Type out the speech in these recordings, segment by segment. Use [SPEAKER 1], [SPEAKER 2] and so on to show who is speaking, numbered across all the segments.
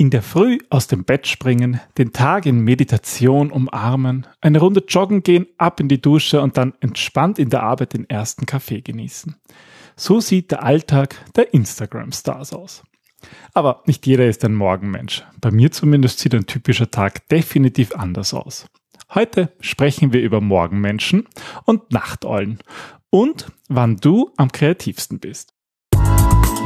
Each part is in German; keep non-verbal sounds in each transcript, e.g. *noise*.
[SPEAKER 1] In der Früh aus dem Bett springen, den Tag in Meditation umarmen, eine Runde joggen gehen, ab in die Dusche und dann entspannt in der Arbeit den ersten Kaffee genießen. So sieht der Alltag der Instagram-Stars aus. Aber nicht jeder ist ein Morgenmensch. Bei mir zumindest sieht ein typischer Tag definitiv anders aus. Heute sprechen wir über Morgenmenschen und Nachteulen und wann du am kreativsten bist.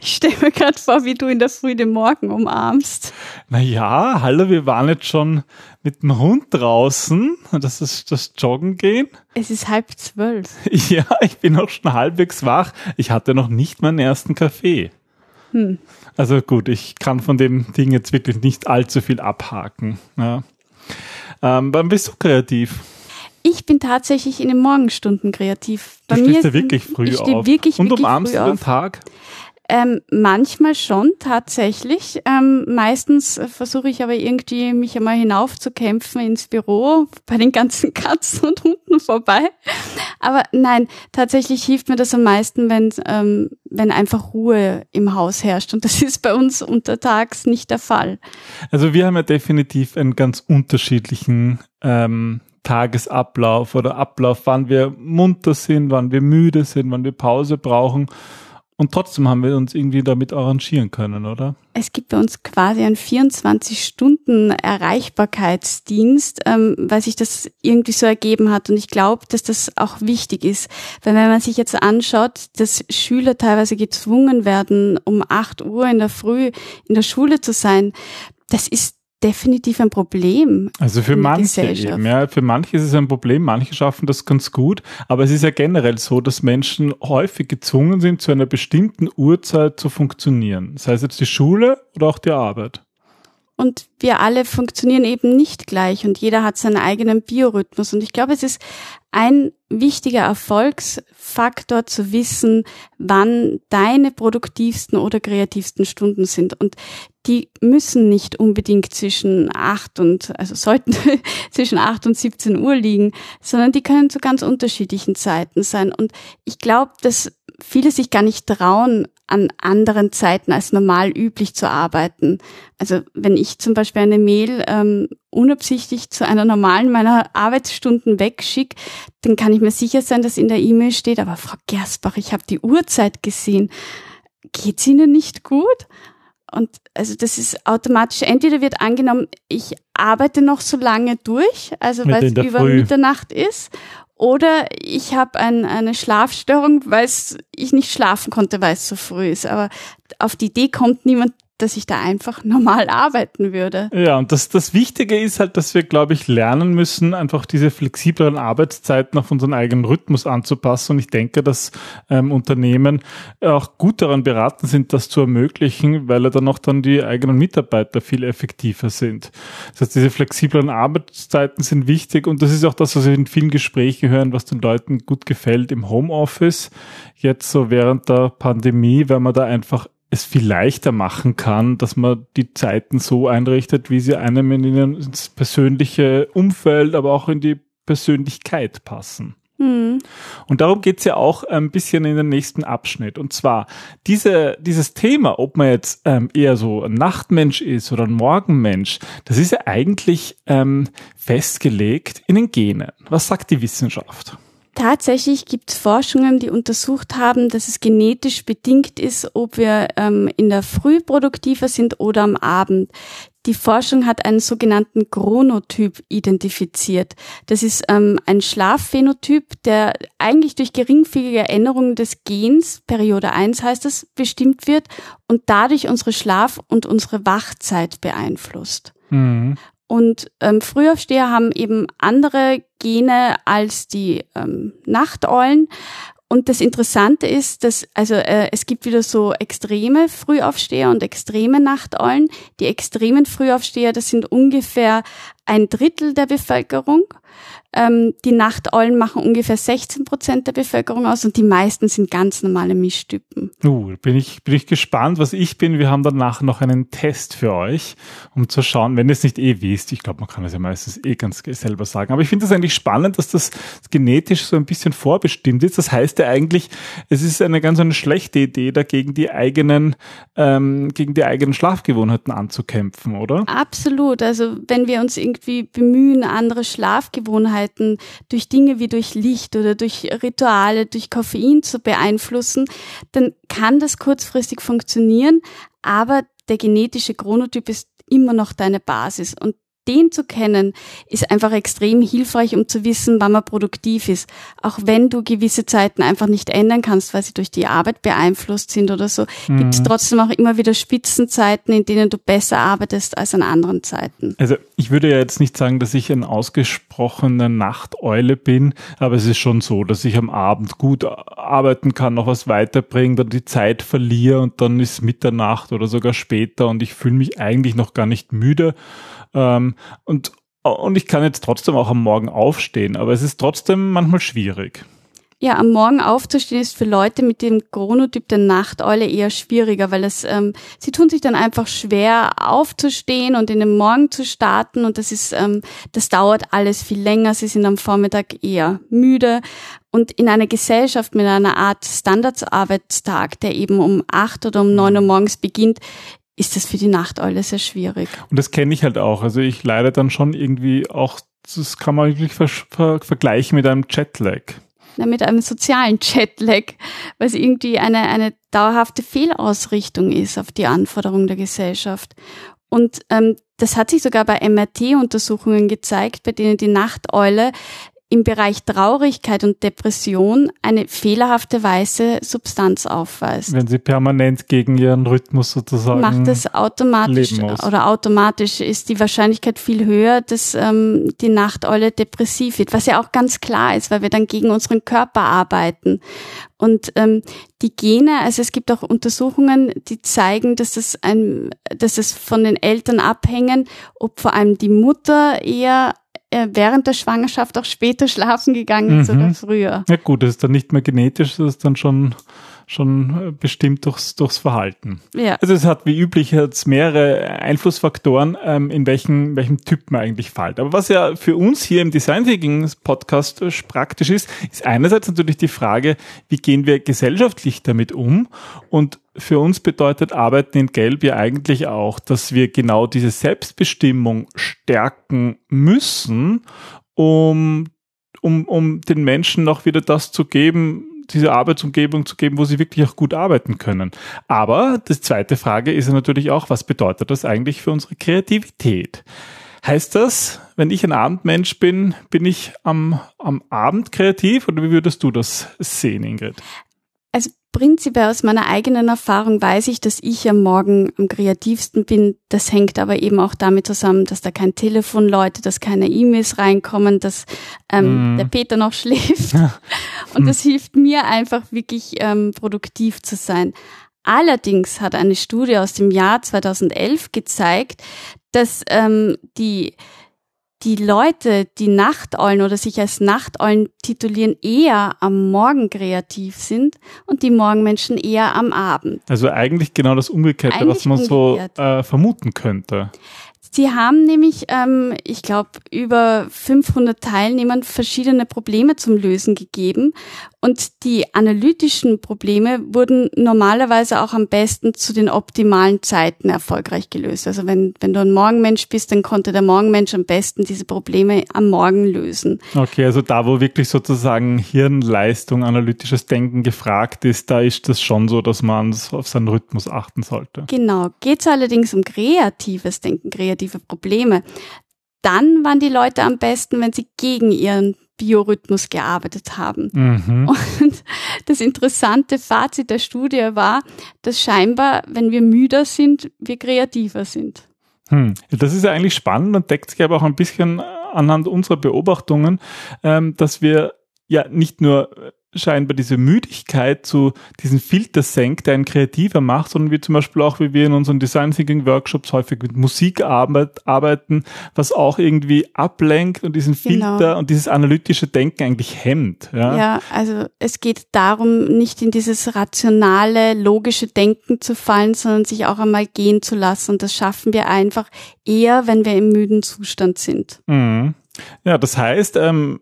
[SPEAKER 2] Ich stelle mir gerade vor, wie du in der Früh den Morgen umarmst.
[SPEAKER 1] Naja, hallo, wir waren jetzt schon mit dem Hund draußen. Das ist das Joggen gehen.
[SPEAKER 2] Es ist halb zwölf. *laughs*
[SPEAKER 1] Ja, ich bin auch schon halbwegs wach. Ich hatte noch nicht meinen ersten Kaffee. Hm. Also gut, ich kann von dem Ding jetzt wirklich nicht allzu viel abhaken. Ja. Ähm, wann bist du kreativ?
[SPEAKER 2] Ich bin tatsächlich in den Morgenstunden kreativ.
[SPEAKER 1] Bei du stehst mir ja wirklich früh
[SPEAKER 2] ich
[SPEAKER 1] auf.
[SPEAKER 2] Wirklich,
[SPEAKER 1] Und
[SPEAKER 2] wirklich
[SPEAKER 1] umarmst du den Tag?
[SPEAKER 2] Ähm, manchmal schon, tatsächlich. Ähm, meistens versuche ich aber irgendwie, mich einmal hinaufzukämpfen ins Büro, bei den ganzen *laughs* Katzen und Hunden vorbei. Aber nein, tatsächlich hilft mir das am meisten, wenn, ähm, wenn einfach Ruhe im Haus herrscht. Und das ist bei uns untertags nicht der Fall.
[SPEAKER 1] Also wir haben ja definitiv einen ganz unterschiedlichen ähm, Tagesablauf oder Ablauf, wann wir munter sind, wann wir müde sind, wann wir Pause brauchen. Und trotzdem haben wir uns irgendwie damit arrangieren können, oder?
[SPEAKER 2] Es gibt bei uns quasi einen 24-Stunden-Erreichbarkeitsdienst, ähm, weil sich das irgendwie so ergeben hat. Und ich glaube, dass das auch wichtig ist. Weil wenn man sich jetzt anschaut, dass Schüler teilweise gezwungen werden, um 8 Uhr in der Früh in der Schule zu sein, das ist definitiv ein Problem.
[SPEAKER 1] Also für manche eben, ja, für manche ist es ein Problem, manche schaffen das ganz gut, aber es ist ja generell so, dass Menschen häufig gezwungen sind, zu einer bestimmten Uhrzeit zu funktionieren. Sei es jetzt die Schule oder auch die Arbeit.
[SPEAKER 2] Und wir alle funktionieren eben nicht gleich und jeder hat seinen eigenen Biorhythmus. Und ich glaube, es ist ein wichtiger Erfolgsfaktor zu wissen, wann deine produktivsten oder kreativsten Stunden sind. Und die müssen nicht unbedingt zwischen acht und, also sollten *laughs* zwischen acht und 17 Uhr liegen, sondern die können zu ganz unterschiedlichen Zeiten sein. Und ich glaube, dass viele sich gar nicht trauen, an anderen Zeiten als normal üblich zu arbeiten. Also wenn ich zum Beispiel eine Mail ähm, unabsichtlich zu einer normalen meiner Arbeitsstunden wegschicke, dann kann ich mir sicher sein, dass in der E-Mail steht, aber Frau Gersbach, ich habe die Uhrzeit gesehen. Geht's Ihnen nicht gut? Und also das ist automatisch, entweder wird angenommen, ich arbeite noch so lange durch, also weil es über Früh. Mitternacht ist, oder ich habe ein, eine Schlafstörung, weil ich nicht schlafen konnte, weil es so früh ist. Aber auf die Idee kommt niemand, dass ich da einfach *laughs* normal arbeiten würde.
[SPEAKER 1] Ja, und das, das Wichtige ist halt, dass wir, glaube ich, lernen müssen, einfach diese flexibleren Arbeitszeiten auf unseren eigenen Rhythmus anzupassen. Und ich denke, dass ähm, Unternehmen auch gut daran beraten sind, das zu ermöglichen, weil dann auch dann die eigenen Mitarbeiter viel effektiver sind. Das heißt, diese flexiblen Arbeitszeiten sind wichtig und das ist auch das, was wir in vielen Gesprächen hören, was den Leuten gut gefällt im Homeoffice. Jetzt so während der Pandemie, weil man da einfach es viel leichter machen kann, dass man die Zeiten so einrichtet, wie sie einem in ins persönliche Umfeld, aber auch in die Persönlichkeit passen. Mhm. Und darum geht's ja auch ein bisschen in den nächsten Abschnitt. Und zwar diese, dieses Thema, ob man jetzt ähm, eher so ein Nachtmensch ist oder ein Morgenmensch, das ist ja eigentlich ähm, festgelegt in den Genen. Was sagt die Wissenschaft?
[SPEAKER 2] Tatsächlich gibt es Forschungen, die untersucht haben, dass es genetisch bedingt ist, ob wir ähm, in der Früh produktiver sind oder am Abend. Die Forschung hat einen sogenannten Chronotyp identifiziert. Das ist ähm, ein Schlafphänotyp, der eigentlich durch geringfügige Änderungen des Gens, Periode 1 heißt es, bestimmt wird und dadurch unsere Schlaf- und unsere Wachzeit beeinflusst. Mhm. Und ähm, Frühaufsteher haben eben andere Gene als die ähm, Nachteulen. Und das Interessante ist, dass also äh, es gibt wieder so extreme Frühaufsteher und extreme Nachteulen. Die extremen Frühaufsteher, das sind ungefähr ein Drittel der Bevölkerung. Ähm, die Nachteulen machen ungefähr 16 Prozent der Bevölkerung aus und die meisten sind ganz normale Mischtypen.
[SPEAKER 1] Uh, bin ich, bin ich gespannt, was ich bin. Wir haben danach noch einen Test für euch, um zu schauen, wenn ihr es nicht eh wisst. Ich glaube, man kann es ja meistens eh ganz selber sagen. Aber ich finde es eigentlich spannend, dass das genetisch so ein bisschen vorbestimmt ist. Das heißt ja eigentlich, es ist eine ganz eine schlechte Idee, dagegen die eigenen, ähm, gegen die eigenen Schlafgewohnheiten anzukämpfen, oder?
[SPEAKER 2] Absolut. Also wenn wir uns irgendwie bemühen, andere Schlafgewohnheiten Gewohnheiten durch Dinge wie durch Licht oder durch Rituale, durch Koffein zu beeinflussen, dann kann das kurzfristig funktionieren, aber der genetische Chronotyp ist immer noch deine Basis. Und den zu kennen, ist einfach extrem hilfreich, um zu wissen, wann man produktiv ist. Auch wenn du gewisse Zeiten einfach nicht ändern kannst, weil sie durch die Arbeit beeinflusst sind oder so, mhm. gibt es trotzdem auch immer wieder Spitzenzeiten, in denen du besser arbeitest als an anderen Zeiten.
[SPEAKER 1] Also ich würde ja jetzt nicht sagen, dass ich ein ausgesprochener Nachteule bin, aber es ist schon so, dass ich am Abend gut arbeiten kann, noch was weiterbringen, dann die Zeit verliere und dann ist Mitternacht oder sogar später und ich fühle mich eigentlich noch gar nicht müde. Ähm, und, und ich kann jetzt trotzdem auch am Morgen aufstehen, aber es ist trotzdem manchmal schwierig.
[SPEAKER 2] Ja, am Morgen aufzustehen ist für Leute mit dem Chronotyp der Nachteule eher schwieriger, weil es, ähm, sie tun sich dann einfach schwer aufzustehen und in den Morgen zu starten und das ist, ähm, das dauert alles viel länger. Sie sind am Vormittag eher müde und in einer Gesellschaft mit einer Art Standardsarbeitstag, der eben um acht oder um neun Uhr morgens beginnt, ist das für die Nachteule sehr schwierig.
[SPEAKER 1] Und das kenne ich halt auch. Also ich leide dann schon irgendwie auch, das kann man wirklich ver ver vergleichen mit einem Jetlag.
[SPEAKER 2] Na, mit einem sozialen *laughs* Jetlag, weil es irgendwie eine, eine dauerhafte Fehlausrichtung ist auf die Anforderungen der Gesellschaft. Und ähm, das hat sich sogar bei MRT-Untersuchungen gezeigt, bei denen die Nachteule im Bereich Traurigkeit und Depression eine fehlerhafte weiße Substanz aufweist.
[SPEAKER 1] Wenn sie permanent gegen ihren Rhythmus sozusagen
[SPEAKER 2] macht das automatisch oder automatisch ist die Wahrscheinlichkeit viel höher, dass ähm, die Nachteule depressiv wird, was ja auch ganz klar ist, weil wir dann gegen unseren Körper arbeiten. Und ähm, die Gene, also es gibt auch Untersuchungen, die zeigen, dass das ein, dass es von den Eltern abhängen, ob vor allem die Mutter eher während der Schwangerschaft auch später schlafen gegangen ist mhm. oder früher.
[SPEAKER 1] Ja gut, das ist dann nicht mehr genetisch, das ist dann schon schon äh, bestimmt durchs, durchs Verhalten. Ja. Also es hat wie üblich jetzt mehrere Einflussfaktoren, ähm, in welchem, welchem Typ man eigentlich fällt. Aber was ja für uns hier im Design Thinking Podcast äh, praktisch ist, ist einerseits natürlich die Frage, wie gehen wir gesellschaftlich damit um? Und für uns bedeutet Arbeiten in Gelb ja eigentlich auch, dass wir genau diese Selbstbestimmung stärken müssen, um um, um den Menschen noch wieder das zu geben, diese Arbeitsumgebung zu geben, wo sie wirklich auch gut arbeiten können. Aber die zweite Frage ist natürlich auch, was bedeutet das eigentlich für unsere Kreativität? Heißt das, wenn ich ein Abendmensch bin, bin ich am, am Abend kreativ oder wie würdest du das sehen, Ingrid?
[SPEAKER 2] Prinzipiell aus meiner eigenen Erfahrung weiß ich, dass ich am Morgen am kreativsten bin. Das hängt aber eben auch damit zusammen, dass da kein Telefon läutet, dass keine E-Mails reinkommen, dass ähm, mm. der Peter noch *laughs* schläft. Und das hilft mir einfach wirklich ähm, produktiv zu sein. Allerdings hat eine Studie aus dem Jahr 2011 gezeigt, dass ähm, die die Leute, die Nachteulen oder sich als Nachteulen titulieren, eher am Morgen kreativ sind und die Morgenmenschen eher am Abend.
[SPEAKER 1] Also eigentlich genau das Umgekehrte, eigentlich was man umgekehrt. so äh, vermuten könnte.
[SPEAKER 2] Sie haben nämlich, ähm, ich glaube, über 500 Teilnehmern verschiedene Probleme zum Lösen gegeben. Und die analytischen Probleme wurden normalerweise auch am besten zu den optimalen Zeiten erfolgreich gelöst. Also wenn, wenn du ein Morgenmensch bist, dann konnte der Morgenmensch am besten diese Probleme am Morgen lösen.
[SPEAKER 1] Okay, also da, wo wirklich sozusagen Hirnleistung, analytisches Denken gefragt ist, da ist das schon so, dass man auf seinen Rhythmus achten sollte.
[SPEAKER 2] Genau. Geht es allerdings um kreatives Denken, kreative Probleme, dann waren die Leute am besten, wenn sie gegen ihren Biorhythmus gearbeitet haben. Mhm. Und das interessante Fazit der Studie war, dass scheinbar, wenn wir müder sind, wir kreativer sind.
[SPEAKER 1] Hm. Das ist ja eigentlich spannend und deckt sich aber auch ein bisschen anhand unserer Beobachtungen, ähm, dass wir ja nicht nur scheinbar diese Müdigkeit zu diesen Filter senkt, der einen kreativer macht, sondern wie zum Beispiel auch, wie wir in unseren Design Thinking Workshops häufig mit Musik arbeiten, was auch irgendwie ablenkt und diesen genau. Filter und dieses analytische Denken eigentlich hemmt.
[SPEAKER 2] Ja? ja, also es geht darum, nicht in dieses rationale, logische Denken zu fallen, sondern sich auch einmal gehen zu lassen. Und das schaffen wir einfach eher, wenn wir im müden Zustand sind.
[SPEAKER 1] Mhm. Ja, das heißt, ähm,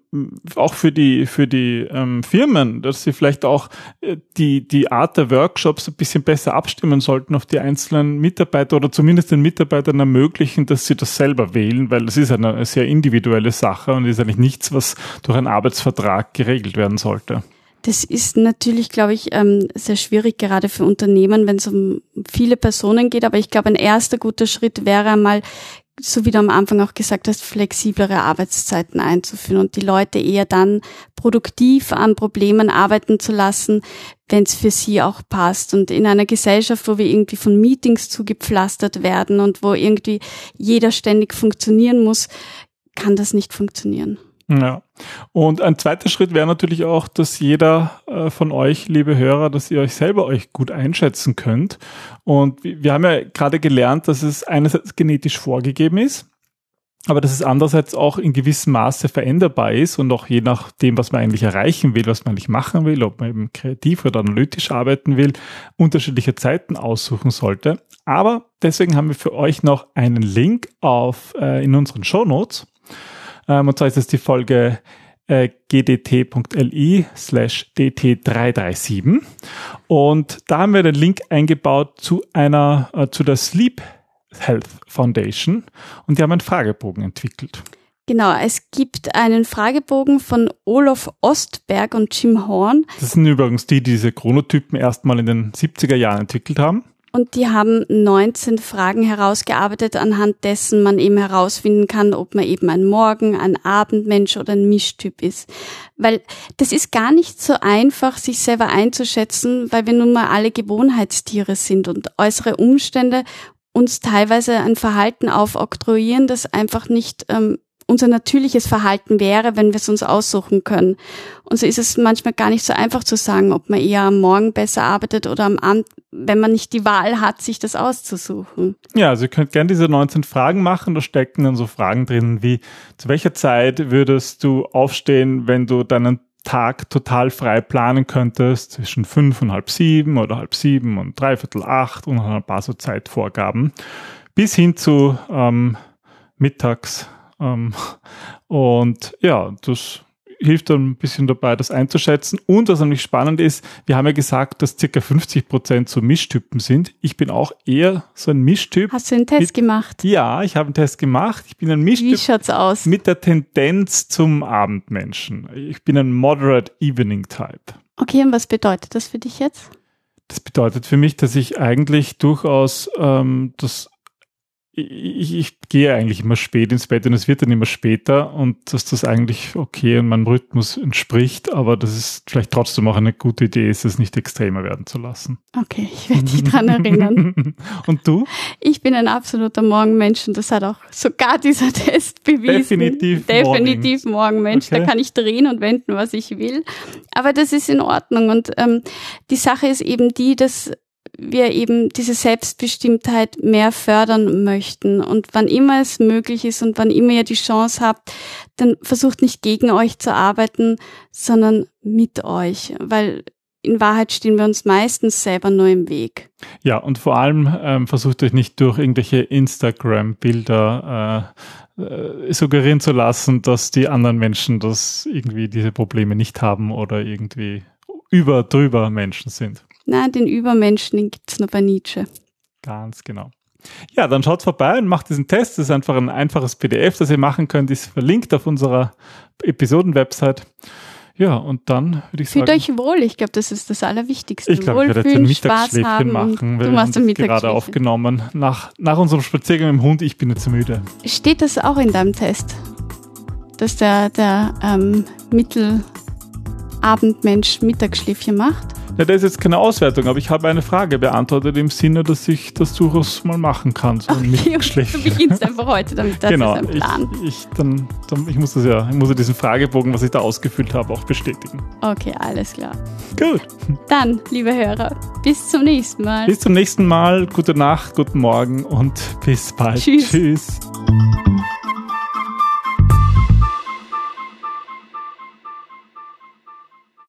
[SPEAKER 1] auch für die, für die ähm, Firmen, dass sie vielleicht auch äh, die, die Art der Workshops ein bisschen besser abstimmen sollten auf die einzelnen Mitarbeiter oder zumindest den Mitarbeitern ermöglichen, dass sie das selber wählen, weil das ist eine sehr individuelle Sache und ist eigentlich nichts, was durch einen Arbeitsvertrag geregelt werden sollte.
[SPEAKER 2] Das ist natürlich, glaube ich, ähm, sehr schwierig, gerade für Unternehmen, wenn es um viele Personen geht. Aber ich glaube, ein erster guter Schritt wäre einmal so wie du am Anfang auch gesagt hast, flexiblere Arbeitszeiten einzuführen und die Leute eher dann produktiv an Problemen arbeiten zu lassen, wenn es für sie auch passt. Und in einer Gesellschaft, wo wir irgendwie von Meetings zugepflastert werden und wo irgendwie jeder ständig funktionieren muss, kann das nicht funktionieren.
[SPEAKER 1] Ja. Und ein zweiter Schritt wäre natürlich auch, dass jeder äh, von euch, liebe Hörer, dass ihr euch selber euch gut einschätzen könnt. Und wir haben ja gerade gelernt, dass es einerseits genetisch vorgegeben ist, aber dass es andererseits auch in gewissem Maße veränderbar ist und auch je nachdem, was man eigentlich erreichen will, was man eigentlich machen will, ob man eben kreativ oder analytisch arbeiten will, unterschiedliche Zeiten aussuchen sollte. Aber deswegen haben wir für euch noch einen Link auf äh, in unseren Show Notes ähm, und zwar ist es die Folge äh, gdt.li slash dt337. Und da haben wir den Link eingebaut zu einer, äh, zu der Sleep Health Foundation und die haben einen Fragebogen entwickelt.
[SPEAKER 2] Genau, es gibt einen Fragebogen von Olof Ostberg und Jim Horn.
[SPEAKER 1] Das sind übrigens die, die diese Chronotypen erstmal in den 70er Jahren entwickelt haben.
[SPEAKER 2] Und die haben 19 Fragen herausgearbeitet, anhand dessen man eben herausfinden kann, ob man eben ein Morgen-, ein Abendmensch oder ein Mischtyp ist. Weil das ist gar nicht so einfach, sich selber einzuschätzen, weil wir nun mal alle Gewohnheitstiere sind und äußere Umstände uns teilweise ein Verhalten aufoktroyieren, das einfach nicht ähm, unser natürliches Verhalten wäre, wenn wir es uns aussuchen können. Und so ist es manchmal gar nicht so einfach zu sagen, ob man eher am Morgen besser arbeitet oder am Abend, wenn man nicht die Wahl hat, sich das auszusuchen.
[SPEAKER 1] Ja, also ihr könnt gerne diese 19 Fragen machen. Da stecken dann so Fragen drin wie, zu welcher Zeit würdest du aufstehen, wenn du deinen Tag total frei planen könntest, zwischen fünf und halb sieben oder halb sieben und dreiviertel acht und ein paar so Zeitvorgaben, bis hin zu ähm, mittags ähm, und ja, das hilft dann ein bisschen dabei, das einzuschätzen. Und was nämlich spannend ist, wir haben ja gesagt, dass circa 50 Prozent so Mischtypen sind. Ich bin auch eher so ein Mischtyp.
[SPEAKER 2] Hast du einen Test mit, gemacht?
[SPEAKER 1] Ja, ich habe einen Test gemacht. Ich bin ein Mischtyp. Wie schaut's aus? Mit der Tendenz zum Abendmenschen. Ich bin ein Moderate Evening Type.
[SPEAKER 2] Okay, und was bedeutet das für dich jetzt?
[SPEAKER 1] Das bedeutet für mich, dass ich eigentlich durchaus ähm, das ich, ich gehe eigentlich immer spät ins Bett und es wird dann immer später und dass das eigentlich okay und meinem Rhythmus entspricht, aber das ist vielleicht trotzdem auch eine gute Idee, ist es nicht extremer werden zu lassen.
[SPEAKER 2] Okay, ich werde dich dran erinnern. *laughs*
[SPEAKER 1] und du?
[SPEAKER 2] Ich bin ein absoluter Morgenmensch und das hat auch sogar dieser *laughs* Test bewiesen.
[SPEAKER 1] Definitiv.
[SPEAKER 2] Definitiv Morgenmensch. Okay. Da kann ich drehen und wenden, was ich will. Aber das ist in Ordnung und ähm, die Sache ist eben die, dass wir eben diese Selbstbestimmtheit mehr fördern möchten. Und wann immer es möglich ist und wann immer ihr die Chance habt, dann versucht nicht gegen euch zu arbeiten, sondern mit euch, weil in Wahrheit stehen wir uns meistens selber nur im Weg.
[SPEAKER 1] Ja, und vor allem ähm, versucht euch nicht durch irgendwelche Instagram-Bilder äh, äh, suggerieren zu lassen, dass die anderen Menschen das irgendwie diese Probleme nicht haben oder irgendwie über drüber Menschen sind.
[SPEAKER 2] Na, den Übermenschen, den gibt's nur bei Nietzsche.
[SPEAKER 1] Ganz genau. Ja, dann schaut vorbei und macht diesen Test. Das ist einfach ein einfaches PDF, das ihr machen könnt. Ist verlinkt auf unserer Episoden-Website. Ja, und dann würde ich
[SPEAKER 2] Fühlt
[SPEAKER 1] sagen.
[SPEAKER 2] Fühlt euch wohl. Ich glaube, das ist das Allerwichtigste.
[SPEAKER 1] Ich glaube, ich werde jetzt ein Mittagsschläfchen machen. Du machst ein Mittagsschläfchen. gerade aufgenommen. Nach, nach unserem Spaziergang mit dem Hund, ich bin jetzt müde.
[SPEAKER 2] Steht das auch in deinem Test? Dass der, der ähm, Mittelabendmensch Mittagsschläfchen macht?
[SPEAKER 1] Ja, das ist jetzt keine Auswertung, aber ich habe eine Frage beantwortet im Sinne, dass ich das durchaus mal machen kann. So
[SPEAKER 2] okay, du beginnst einfach heute damit. Das
[SPEAKER 1] genau,
[SPEAKER 2] ist ein Plan.
[SPEAKER 1] Ich, ich, dann, dann, ich muss das ja, ich muss ja diesen Fragebogen, was ich da ausgefüllt habe, auch bestätigen.
[SPEAKER 2] Okay, alles klar.
[SPEAKER 1] Gut.
[SPEAKER 2] Dann, liebe Hörer, bis zum nächsten Mal.
[SPEAKER 1] Bis zum nächsten Mal. Gute Nacht, guten Morgen und bis bald.
[SPEAKER 2] Tschüss.
[SPEAKER 1] Tschüss.